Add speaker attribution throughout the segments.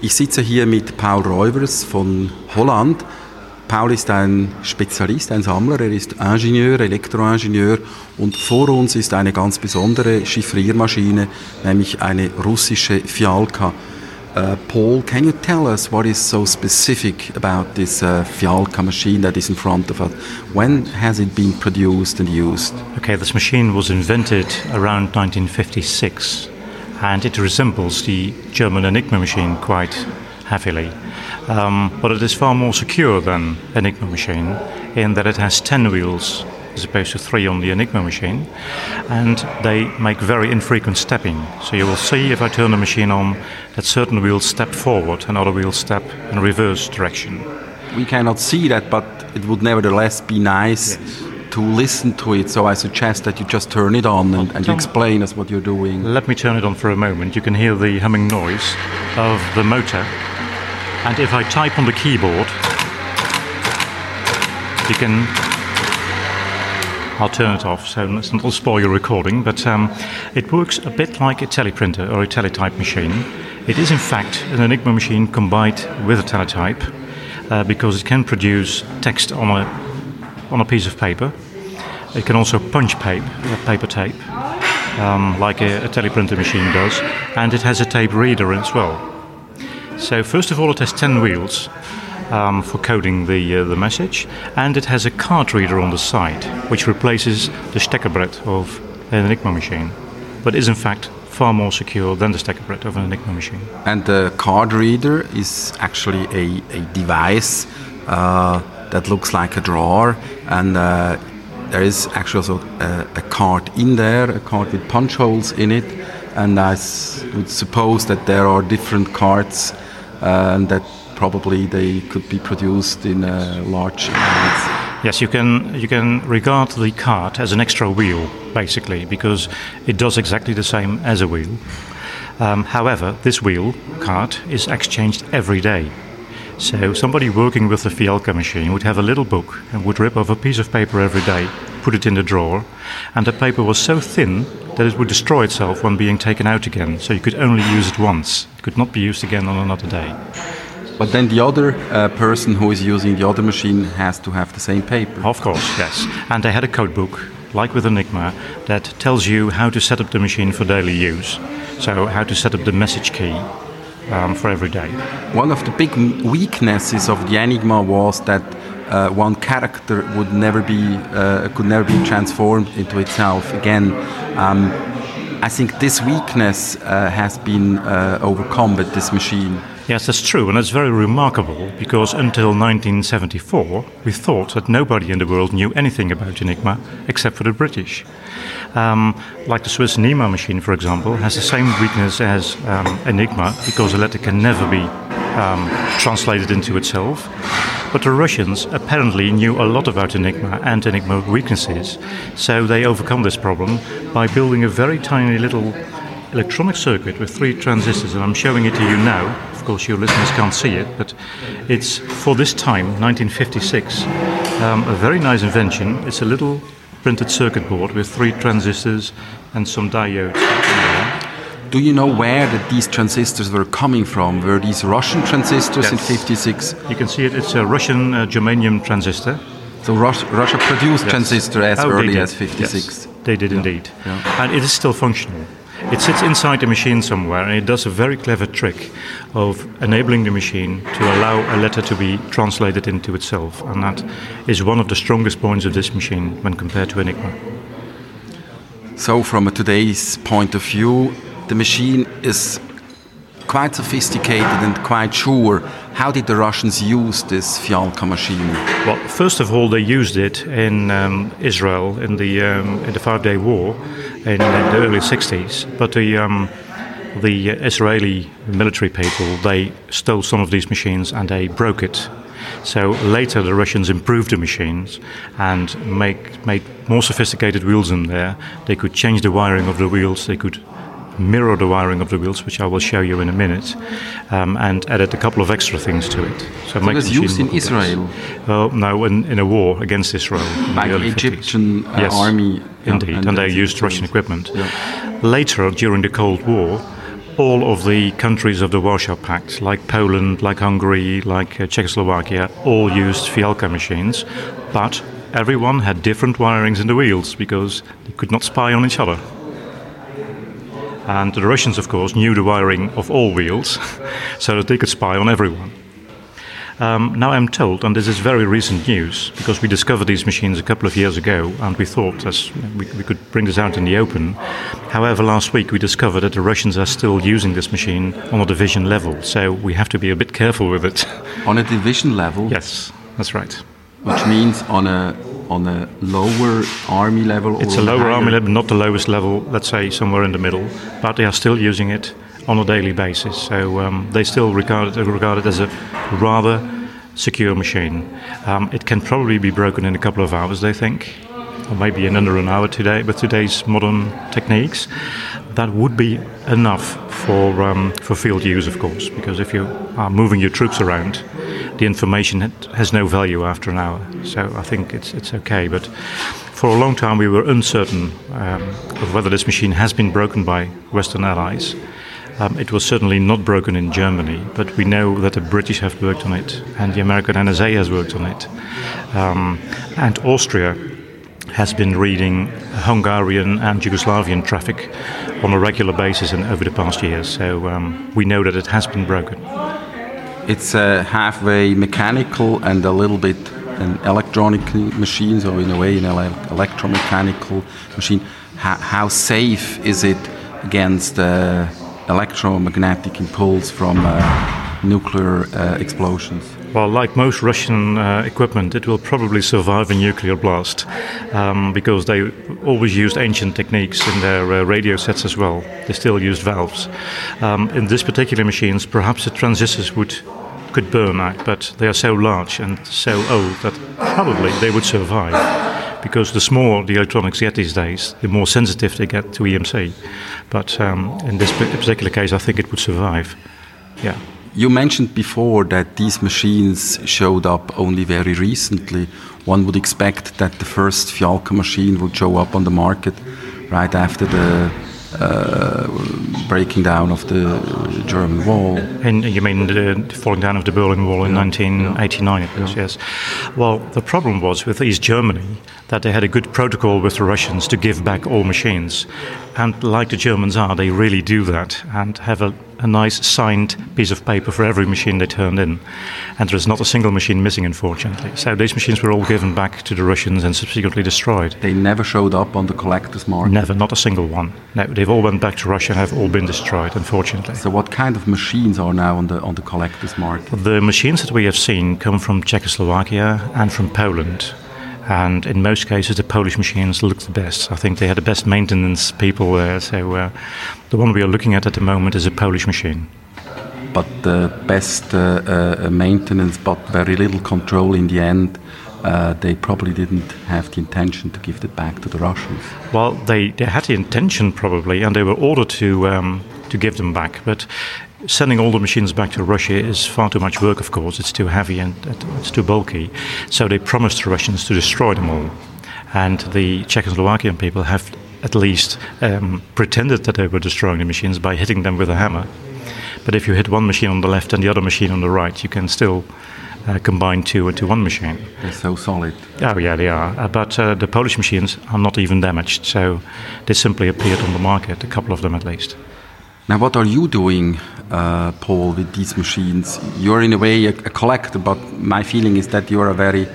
Speaker 1: Ich sitze hier mit Paul Reuvers von Holland. Paul ist ein Spezialist, ein Sammler, er ist Ingenieur, Elektroingenieur und vor uns ist eine ganz besondere Chiffriermaschine, nämlich eine russische Fialka. Uh, Paul, can you tell us what is so specific about this uh, Fialka machine that is in front of us? When has it been produced and used?
Speaker 2: Okay, this machine was invented around 1956 and it resembles the German Enigma machine quite heavily. Um, but it is far more secure than Enigma machine in that it has 10 wheels as opposed to three on the Enigma machine, and they make very infrequent stepping. So you will see if I turn the machine on that certain wheels step forward and other wheels step in reverse direction.
Speaker 1: We cannot see that, but it would nevertheless be nice yes. To listen to it. So I suggest that you just turn it on and, and you explain us what you're doing.
Speaker 2: Let me turn it on for a moment. You can hear the humming noise of the motor. And if I type on the keyboard, you can I'll turn it off so to spoil your recording, but um, it works a bit like a teleprinter or a teletype machine. It is, in fact, an Enigma machine combined with a teletype uh, because it can produce text on a, on a piece of paper. It can also punch paper, uh, paper tape, um, like a, a teleprinter machine does, and it has a tape reader as well. So, first of all, it has 10 wheels um, for coding the, uh, the message, and it has a card reader on the side, which replaces the Steckerbrett of an Enigma machine, but is in fact far more secure than the Steckerbrett of an Enigma machine.
Speaker 1: And the card reader is actually a, a device uh, that looks like a drawer, and uh, there is actually also a, a, card in there, a card with punch holes in it, and I would suppose that there are different cards uh, and that probably they could be produced in uh, large amounts.
Speaker 2: Yes, you can you can regard the cart as an extra wheel, basically, because it does exactly the same as a wheel. Um, however, this wheel cart is exchanged every day. So somebody working with the Fialka machine would have a little book and would rip off a piece of paper every day, put it in the drawer, and the paper was so thin that it would destroy itself when being taken out again. So you could only use it once; it could not be used again on another day.
Speaker 1: But then the other uh, person who is using the other machine has to have the same paper.
Speaker 2: Of course, yes. And they had a code book, like with Enigma, that tells you how to set up the machine for daily use. So, how to set up the message key um, for every day.
Speaker 1: One of the big weaknesses of the Enigma was that uh, one character would never be uh, could never be transformed into itself again. Um, I think this weakness uh, has been uh, overcome with this machine.
Speaker 2: Yes, that's true, and it's very remarkable because until 1974, we thought that nobody in the world knew anything about Enigma except for the British. Um, like the Swiss NEMA machine, for example, has the same weakness as um, Enigma because a letter can never be um, translated into itself. But the Russians apparently knew a lot about Enigma and Enigma weaknesses, so they overcome this problem by building a very tiny little electronic circuit with three transistors, and I'm showing it to you now course, your listeners can't see it, but it's for this time, 1956, um, a very nice invention. It's a little printed circuit board with three transistors and some diodes.
Speaker 1: Do you know where the, these transistors were coming from? Were these Russian transistors yes. in 56?
Speaker 2: You can see it, it's a Russian uh, germanium transistor.
Speaker 1: So Rus Russia produced yes. transistor as oh, early as 56?
Speaker 2: Yes, they did yeah. indeed. Yeah. And it is still functional. It sits inside the machine somewhere and it does a very clever trick of enabling the machine to allow a letter to be translated into itself. And that is one of the strongest points of this machine when compared to Enigma.
Speaker 1: So, from today's point of view, the machine is quite sophisticated and quite sure. How did the Russians use this Fialka machine?
Speaker 2: Well, first of all, they used it in um, Israel in the um, in the Five Day War in, in the early 60s. But the um, the Israeli military people they stole some of these machines and they broke it. So later the Russians improved the machines and make, made more sophisticated wheels in there. They could change the wiring of the wheels. They could mirror the wiring of the wheels, which I will show you in a minute, um, and added a couple of extra things to it.
Speaker 1: So, so it was used in Israel?
Speaker 2: Well, no, in, in, a war against Israel.
Speaker 1: By the, the Egyptian uh, yes, army?
Speaker 2: Indeed, and, and they used Russian equipment. Yeah. Later, during the Cold War, all of the countries of the Warsaw Pact, like Poland, like Hungary, like uh, Czechoslovakia, all used Fialka machines, but everyone had different wirings in the wheels because they could not spy on each other. And the Russians, of course, knew the wiring of all wheels so that they could spy on everyone. Um, now I'm told, and this is very recent news, because we discovered these machines a couple of years ago, and we thought as we, we could bring this out in the open. However, last week we discovered that the Russians are still using this machine on a division level, so we have to be a bit careful with it.
Speaker 1: On a division level?
Speaker 2: Yes, that's right.
Speaker 1: Which means on a on a lower army level?
Speaker 2: It's a lower army level, not the lowest level, let's say somewhere in the middle, but they are still using it on a daily basis. So um, they still regard it, regard it as a rather secure machine. Um, it can probably be broken in a couple of hours, they think, or maybe in under an hour today with today's modern techniques. That would be enough for um, for field use, of course, because if you are moving your troops around, the information has no value after an hour. So I think it's it's okay, but. For a long time, we were uncertain um, of whether this machine has been broken by Western allies. Um, it was certainly not broken in Germany, but we know that the British have worked on it, and the American NSA has worked on it. Um, and Austria has been reading Hungarian and Yugoslavian traffic on a regular basis and over the past years. So um, we know that it has been broken.
Speaker 1: It's a halfway mechanical and a little bit an electronic machine, so in a way, an electromechanical machine. How, how safe is it against? Uh, electromagnetic impulse from uh, nuclear uh, explosions?
Speaker 2: Well, like most Russian uh, equipment, it will probably survive a nuclear blast um, because they always used ancient techniques in their uh, radio sets as well. They still used valves. Um, in this particular machines, perhaps the transistors would could burn out, but they are so large and so old that probably they would survive because the smaller the electronics get these days, the more sensitive they get to EMC. But um, in this particular case, I think it would survive. Yeah.
Speaker 1: You mentioned before that these machines showed up only very recently. One would expect that the first Fialka machine would show up on the market right after the Uh, breaking down of the German wall.
Speaker 2: And you mean the falling down of the Berlin Wall in yeah. 1989, yeah. Yes. Well, the problem was with East Germany that they had a good protocol with the Russians to give back all machines. And like the Germans are, they really do that and have a, a nice signed piece of paper for every machine they turned in. And there is not a single machine missing, unfortunately. So these machines were all given back to the Russians and subsequently destroyed.
Speaker 1: They never showed up on the collector's market?
Speaker 2: Never, not a single one. No, they've all went back to Russia and have all been destroyed, unfortunately.
Speaker 1: So what kind of machines are now on the, on the collector's market?
Speaker 2: The machines that we have seen come from Czechoslovakia and from Poland and in most cases the Polish machines looked the best. I think they had the best maintenance people there. So uh, the one we are looking at at the moment is a Polish machine.
Speaker 1: But the best uh, uh, maintenance, but very little control in the end. Uh, they probably didn't have the intention to give it back to the Russians.
Speaker 2: Well, they, they had the intention probably, and they were ordered to um, to give them back. But sending all the machines back to Russia is far too much work, of course. It's too heavy and it's too bulky. So they promised the Russians to destroy them all. And the Czechoslovakian people have at least um, pretended that they were destroying the machines by hitting them with a hammer. But if you hit one machine on the left and the other machine on the right, you can still uh, combine two into one machine.
Speaker 1: They're so solid.
Speaker 2: Oh, yeah, they are. Uh, but uh, the Polish machines are not even damaged, so they simply appeared on the market, a couple of them at least.
Speaker 1: Now, what are you doing, uh, Paul, with these machines? You're in a way a, a, collector, but my feeling is that you're a very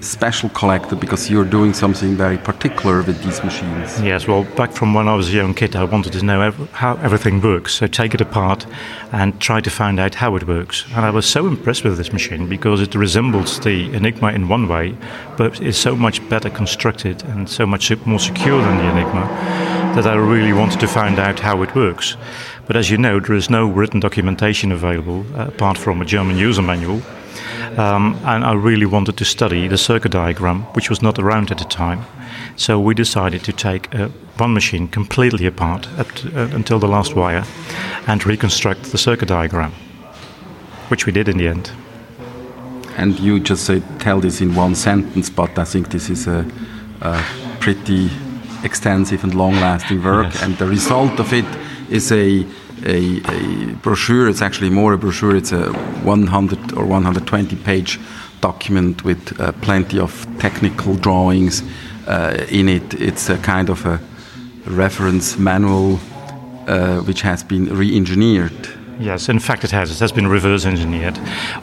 Speaker 1: special collector because you're doing something very particular with these machines.
Speaker 2: Yes, well, back from when I was a young kid, I wanted to know ev- how everything works. So take it apart and try to find out how it works. And I was so impressed with this machine because it resembles the Enigma in one way, but is so much better constructed and so much more secure than the Enigma that I really wanted to find out how it works. But as you know, there is no written documentation available uh, apart from a German user manual. Um, and I really wanted to study the circuit diagram, which was not around at the time. So we decided to take uh, one machine completely apart to, uh, until the last wire and reconstruct the circuit diagram, which we did in the end.
Speaker 1: And you just say, tell this in one sentence, but I think this is a, a pretty extensive and long-lasting work, yes. and the result of it is a, a, a, brochure. It's actually more a brochure. It's a 100 or 120 page document with uh, plenty of technical drawings uh, in it. It's a kind of a reference manual uh, which has been re engineered
Speaker 2: Yes, in fact, it has. It has been reverse engineered.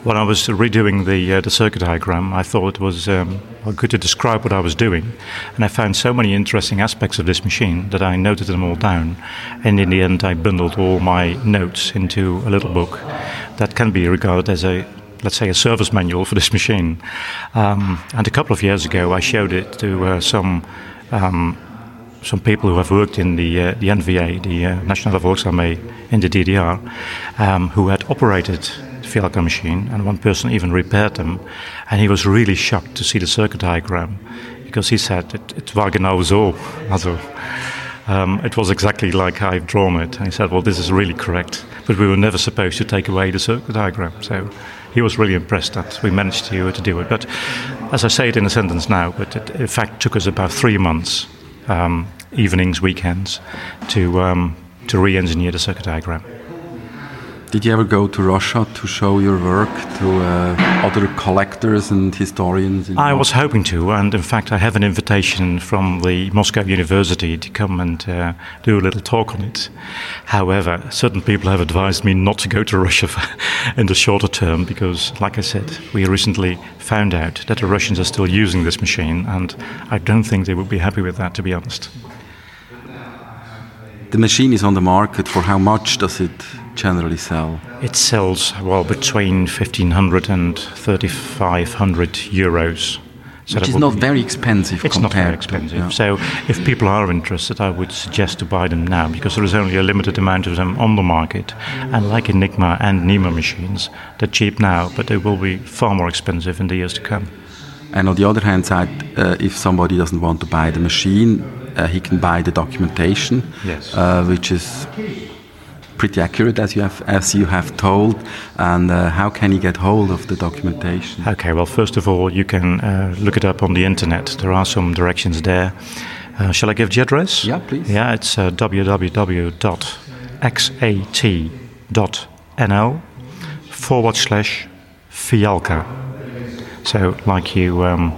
Speaker 2: When I was redoing the uh, the circuit diagram, I thought it was um, good to describe what I was doing, and I found so many interesting aspects of this machine that I noted them all down. And in the end, I bundled all my notes into a little book that can be regarded as a let's say a service manual for this machine. Um, and a couple of years ago, I showed it to uh, some um, some people who have worked in the, uh, the NVA, the uh, Nationale Volksarmee in the DDR, um, who had operated the Fialka machine, and one person even repaired them. And he was really shocked to see the circuit diagram because he said it, it war genau so. Also, um, it was exactly like I've drawn it. And he said, Well, this is really correct. But we were never supposed to take away the circuit diagram. So he was really impressed that we managed to, to do it. But as I say it in a sentence now, but it in fact took us about three months um, evenings, weekends, to um, to re-engineer the circuit diagram.
Speaker 1: Did you ever go to Russia to show your work to uh, other collectors and historians?
Speaker 2: I was hoping to, and in fact, I have an invitation from the Moscow University to come and uh, do a little talk on it. However, certain people have advised me not to go to Russia in the shorter term because, like I said, we recently found out that the Russians are still using this machine, and I don't think they would be happy with that, to be honest.
Speaker 1: The machine is on the market. For how much does it generally sell?
Speaker 2: It sells well between 1500 and 3500 euros.
Speaker 1: So Which is not very expensive.
Speaker 2: It's not very expensive. To, yeah. So, if people are interested, I would suggest to buy them now because there is only a limited amount of them on the market. And like Enigma and NEMA machines, they're cheap now, but they will be far more expensive in the years to come.
Speaker 1: And on the other hand side, uh, if somebody doesn't want to buy the machine, he can buy the documentation,
Speaker 2: yes.
Speaker 1: uh, which is pretty accurate as you have as you have told. And uh, how can he get hold of the documentation?
Speaker 2: Okay well first of all you can uh, look it up on the internet. There are some directions there. Uh, shall i give the address?
Speaker 1: Yeah please.
Speaker 2: Yeah it's uh, www.xat.nl forward slash fialka so like you um,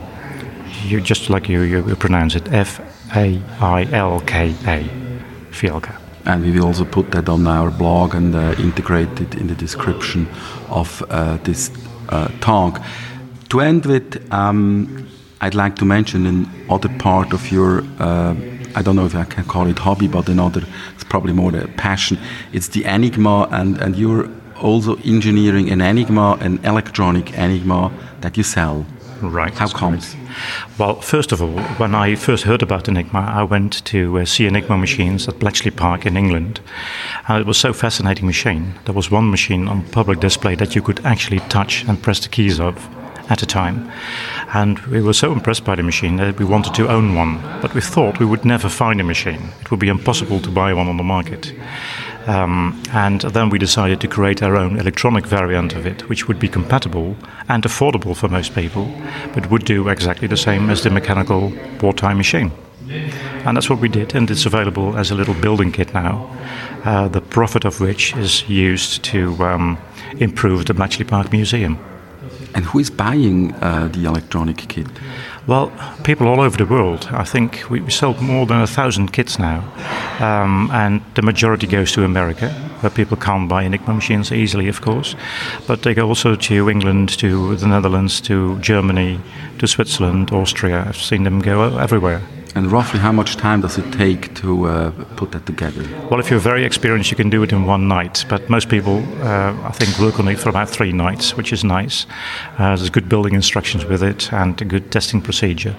Speaker 2: you just like you, you pronounce it f a I L K A, Fialka.
Speaker 1: And we will also put that on our blog and uh, integrate it in the description of uh, this uh, talk. To end with, um, I'd like to mention another part of your, uh, I don't know if I can call it hobby, but another, it's probably more a passion. It's the Enigma, and, and you're also engineering an Enigma, an electronic Enigma that you sell.
Speaker 2: Right.
Speaker 1: How comes?
Speaker 2: Well, first of all, when I first heard about Enigma, I went to uh, see Enigma machines at Bletchley Park in England. And it was so fascinating machine. There was one machine on public display that you could actually touch and press the keys of at a time. And we were so impressed by the machine that we wanted to own one. But we thought we would never find a machine. It would be impossible to buy one on the market. Um, and then we decided to create our own electronic variant of it, which would be compatible and affordable for most people, but would do exactly the same as the mechanical wartime machine. And that's what we did, and it's available as a little building kit now, uh, the profit of which is used to um, improve the Bletchley Park Museum.
Speaker 1: And who is buying uh, the electronic kit?
Speaker 2: Well, people all over the world. I think we, we sold more than a thousand kits now, um, and the majority goes to America, where people can't buy Enigma machines easily, of course. But they go also to England, to the Netherlands, to Germany, to Switzerland, Austria. I've seen them go everywhere.
Speaker 1: And roughly how much time does it take to uh, put that together?
Speaker 2: Well, if you're very experienced, you can do it in one night. But most people, uh, I think, work on it for about three nights, which is nice. Uh, there's good building instructions with it and a good testing procedure.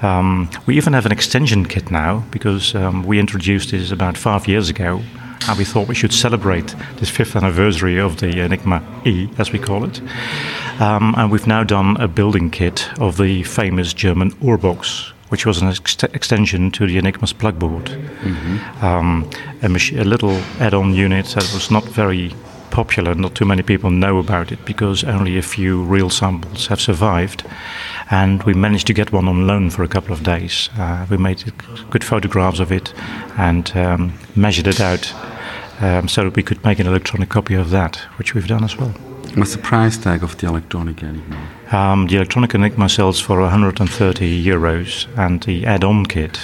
Speaker 2: Um, we even have an extension kit now because um, we introduced this about five years ago. And we thought we should celebrate this fifth anniversary of the Enigma E, as we call it. Um, and we've now done a building kit of the famous German Uhr box, which was an ex- extension to the Enigma's plugboard. Mm-hmm. Um, a, mach- a, little add-on unit that was not very popular. Not too many people know about it because only a few real samples have survived. And we managed to get one on loan for a couple of days. Uh, we made good photographs of it and um, measured it out. um, so that we could make an electronic copy of that, which we've done as well.
Speaker 1: What's the price tag of the electronic Enigma?
Speaker 2: Um, the electronic Enigma sells for 130 euros, and the add-on kit,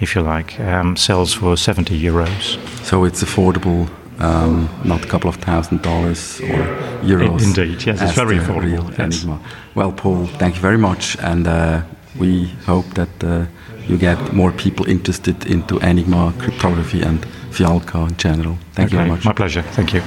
Speaker 2: if you like, um, sells for 70 euros.
Speaker 1: So it's affordable, um, not a couple of thousand dollars or euros.
Speaker 2: Indeed, yes, it's very affordable, yes.
Speaker 1: Enigma. Well, Paul, thank you very much, and uh, we hope that uh, you get more people interested into Enigma cryptography and Fialka in general. Thank you very much.
Speaker 2: My pleasure. Thank you.